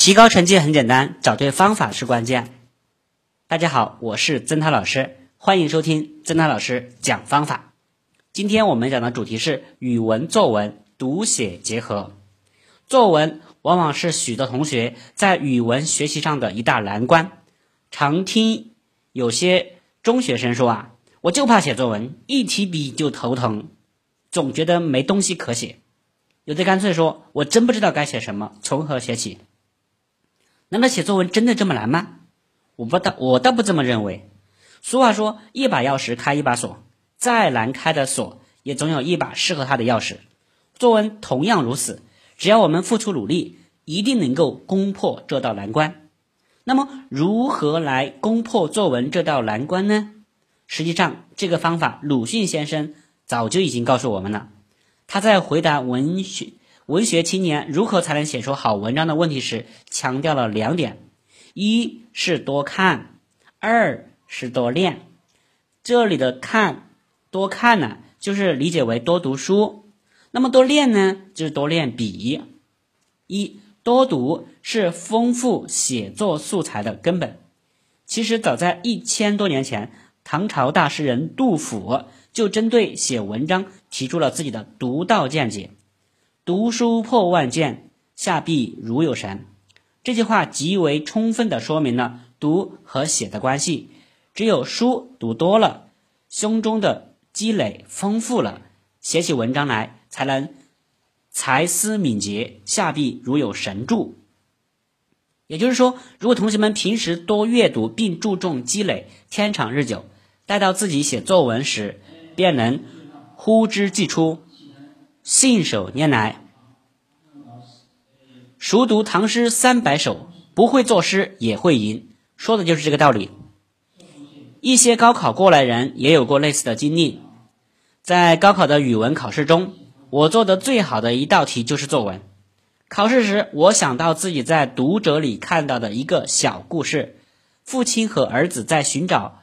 提高成绩很简单，找对方法是关键。大家好，我是曾涛老师，欢迎收听曾涛老师讲方法。今天我们讲的主题是语文作文读写结合。作文往往是许多同学在语文学习上的一大难关。常听有些中学生说啊，我就怕写作文，一提笔就头疼，总觉得没东西可写。有的干脆说，我真不知道该写什么，从何写起？难道写作文真的这么难吗？我不倒，我倒不这么认为。俗话说，一把钥匙开一把锁，再难开的锁，也总有一把适合它的钥匙。作文同样如此，只要我们付出努力，一定能够攻破这道难关。那么，如何来攻破作文这道难关呢？实际上，这个方法，鲁迅先生早就已经告诉我们了。他在回答文学。文学青年如何才能写出好文章的问题时，强调了两点：一是多看，二是多练。这里的看多看呢，就是理解为多读书；那么多练呢，就是多练笔。一多读是丰富写作素材的根本。其实早在一千多年前，唐朝大诗人杜甫就针对写文章提出了自己的独到见解。读书破万卷，下笔如有神。这句话极为充分的说明了读和写的关系。只有书读多了，胸中的积累丰富了，写起文章来才能才思敏捷，下笔如有神助。也就是说，如果同学们平时多阅读并注重积累，天长日久，待到自己写作文时，便能呼之即出。信手拈来，熟读唐诗三百首，不会作诗也会吟，说的就是这个道理。一些高考过来人也有过类似的经历，在高考的语文考试中，我做的最好的一道题就是作文。考试时，我想到自己在《读者》里看到的一个小故事：父亲和儿子在寻找，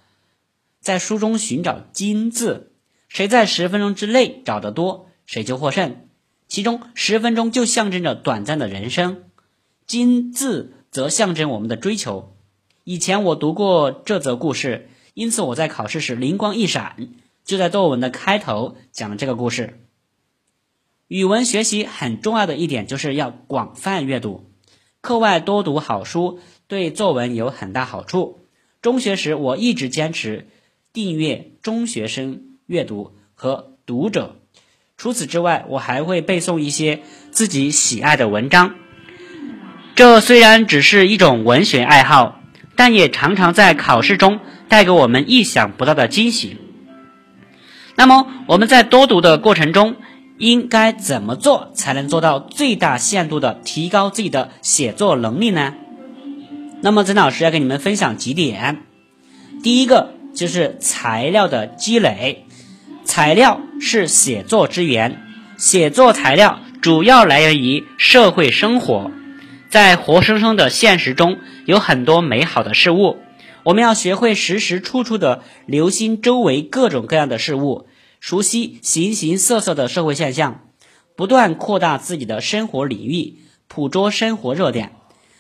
在书中寻找金字，谁在十分钟之内找得多。谁就获胜。其中十分钟就象征着短暂的人生，金字则象征我们的追求。以前我读过这则故事，因此我在考试时灵光一闪，就在作文的开头讲了这个故事。语文学习很重要的一点就是要广泛阅读，课外多读好书对作文有很大好处。中学时我一直坚持订阅《中学生阅读》和《读者》。除此之外，我还会背诵一些自己喜爱的文章。这虽然只是一种文学爱好，但也常常在考试中带给我们意想不到的惊喜。那么，我们在多读的过程中，应该怎么做才能做到最大限度的提高自己的写作能力呢？那么，曾老师要跟你们分享几点。第一个就是材料的积累。材料是写作之源，写作材料主要来源于社会生活，在活生生的现实中有很多美好的事物，我们要学会时时处处的留心周围各种各样的事物，熟悉形形色色的社会现象，不断扩大自己的生活领域，捕捉生活热点，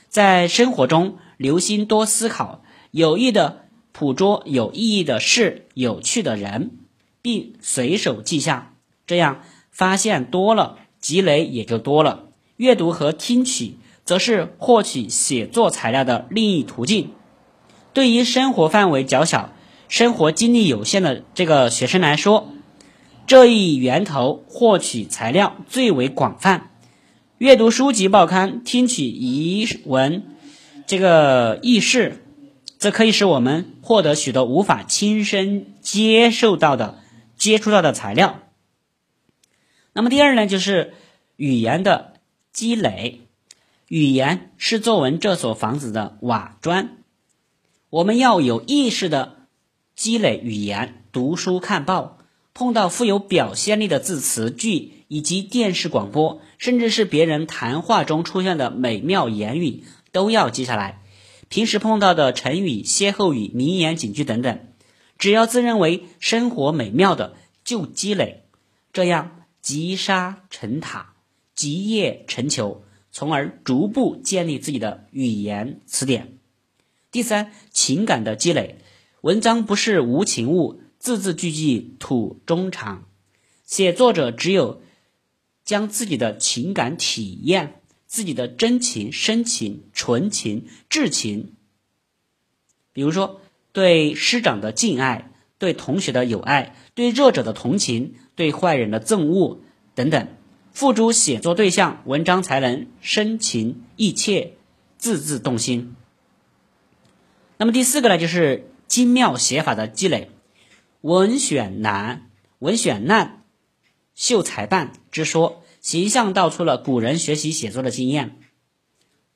在生活中留心多思考，有意的捕捉有意义的事、有趣的人。并随手记下，这样发现多了，积累也就多了。阅读和听取则是获取写作材料的另一途径。对于生活范围较小、生活经历有限的这个学生来说，这一源头获取材料最为广泛。阅读书籍、报刊，听取遗文，这个轶事，则可以使我们获得许多无法亲身接受到的。接触到的材料，那么第二呢，就是语言的积累。语言是作文这所房子的瓦砖，我们要有意识的积累语言。读书看报，碰到富有表现力的字词句，以及电视广播，甚至是别人谈话中出现的美妙言语，都要记下来。平时碰到的成语、歇后语、名言警句等等。只要自认为生活美妙的就积累，这样积沙成塔，积业成球，从而逐步建立自己的语言词典。第三，情感的积累，文章不是无情物，字字句句吐衷肠。写作者只有将自己的情感体验、自己的真情、深情、纯情、至情，比如说对师长的敬爱、对同学的友爱、对弱者的同情、对坏人的憎恶等等，付诸写作对象，文章才能深情意切、字字动心。那么第四个呢，就是精妙写法的积累，文选难，文选难。秀才办之说，形象道出了古人学习写作的经验。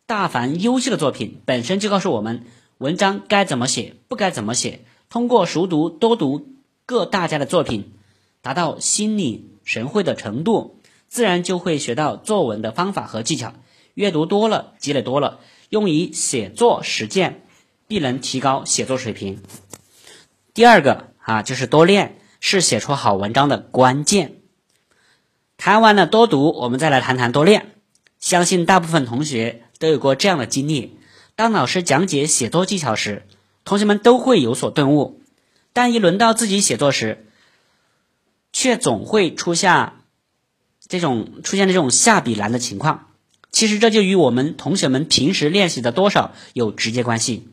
大凡优秀的作品，本身就告诉我们文章该怎么写，不该怎么写。通过熟读、多读各大家的作品，达到心领神会的程度，自然就会学到作文的方法和技巧。阅读多了，积累多了，用于写作实践，必能提高写作水平。第二个啊，就是多练，是写出好文章的关键。谈完了多读，我们再来谈谈多练。相信大部分同学都有过这样的经历：当老师讲解写作技巧时，同学们都会有所顿悟，但一轮到自己写作时，却总会出现这种出现这种下笔难的情况。其实这就与我们同学们平时练习的多少有直接关系。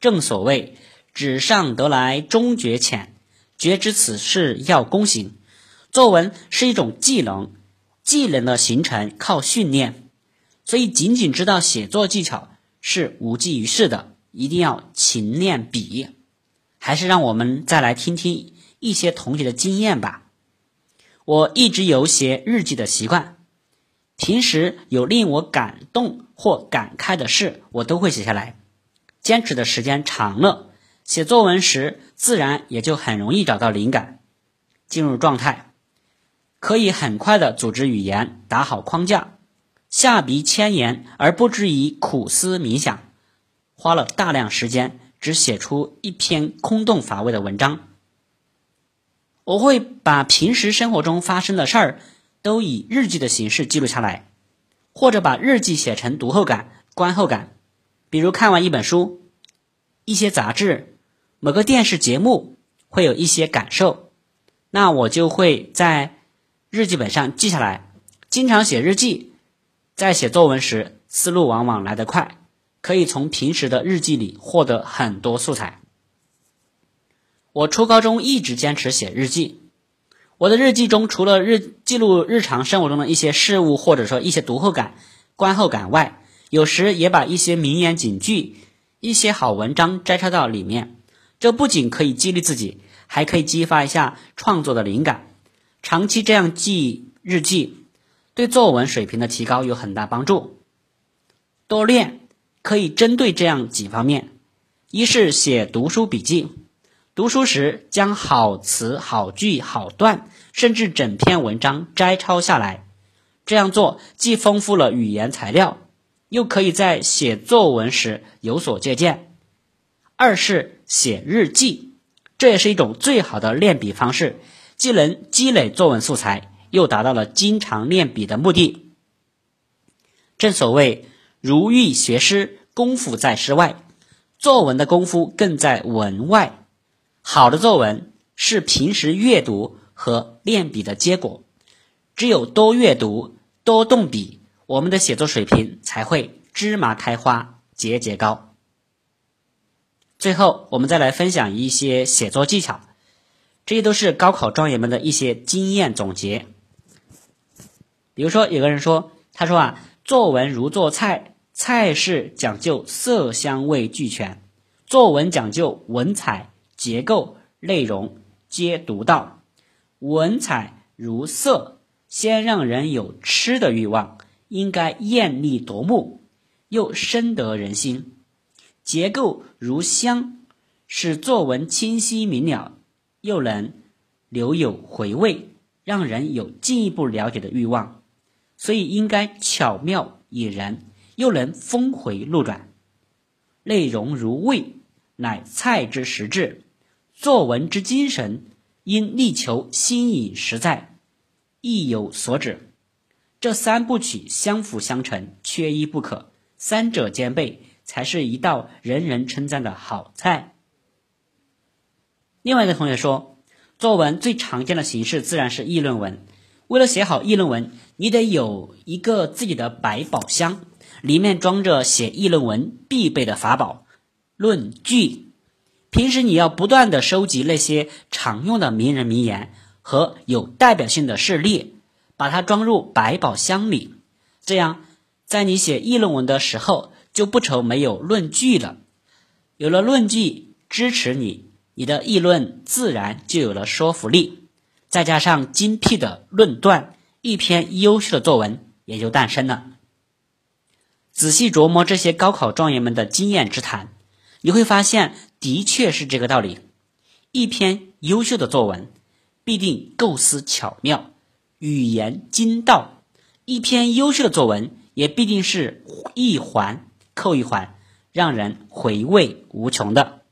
正所谓“纸上得来终觉浅，绝知此事要躬行”。作文是一种技能，技能的形成靠训练，所以仅仅知道写作技巧是无济于事的，一定要勤练笔。还是让我们再来听听一些同学的经验吧。我一直有写日记的习惯，平时有令我感动或感慨的事，我都会写下来。坚持的时间长了，写作文时自然也就很容易找到灵感，进入状态。可以很快的组织语言，打好框架，下笔千言，而不至于苦思冥想，花了大量时间只写出一篇空洞乏味的文章。我会把平时生活中发生的事儿都以日记的形式记录下来，或者把日记写成读后感、观后感。比如看完一本书、一些杂志、某个电视节目，会有一些感受，那我就会在。日记本上记下来，经常写日记，在写作文时思路往往来得快，可以从平时的日记里获得很多素材。我初高中一直坚持写日记，我的日记中除了日记录日常生活中的一些事物，或者说一些读后感、观后感外，有时也把一些名言警句、一些好文章摘抄到里面。这不仅可以激励自己，还可以激发一下创作的灵感。长期这样记日记，对作文水平的提高有很大帮助。多练可以针对这样几方面：一是写读书笔记，读书时将好词、好句、好段，甚至整篇文章摘抄下来。这样做既丰富了语言材料，又可以在写作文时有所借鉴。二是写日记，这也是一种最好的练笔方式。既能积累作文素材，又达到了经常练笔的目的。正所谓“如欲学诗，功夫在诗外”，作文的功夫更在文外。好的作文是平时阅读和练笔的结果。只有多阅读、多动笔，我们的写作水平才会芝麻开花、节节高。最后，我们再来分享一些写作技巧。这些都是高考状元们的一些经验总结。比如说，有个人说：“他说啊，作文如做菜，菜式讲究色香味俱全，作文讲究文采、结构、内容皆独到。文采如色，先让人有吃的欲望，应该艳丽夺目，又深得人心；结构如香，使作文清晰明了。”又能留有回味，让人有进一步了解的欲望，所以应该巧妙引人，又能峰回路转。内容如味，乃菜之实质。作文之精神，应力求新颖实在，意有所指。这三部曲相辅相成，缺一不可，三者兼备，才是一道人人称赞的好菜。另外一个同学说，作文最常见的形式自然是议论文。为了写好议论文，你得有一个自己的百宝箱，里面装着写议论文必备的法宝——论据。平时你要不断的收集那些常用的名人名言和有代表性的事例，把它装入百宝箱里，这样在你写议论文的时候就不愁没有论据了。有了论据支持你。你的议论自然就有了说服力，再加上精辟的论断，一篇优秀的作文也就诞生了。仔细琢磨这些高考状元们的经验之谈，你会发现，的确是这个道理。一篇优秀的作文，必定构思巧妙，语言精到；一篇优秀的作文，也必定是一环扣一环，让人回味无穷的。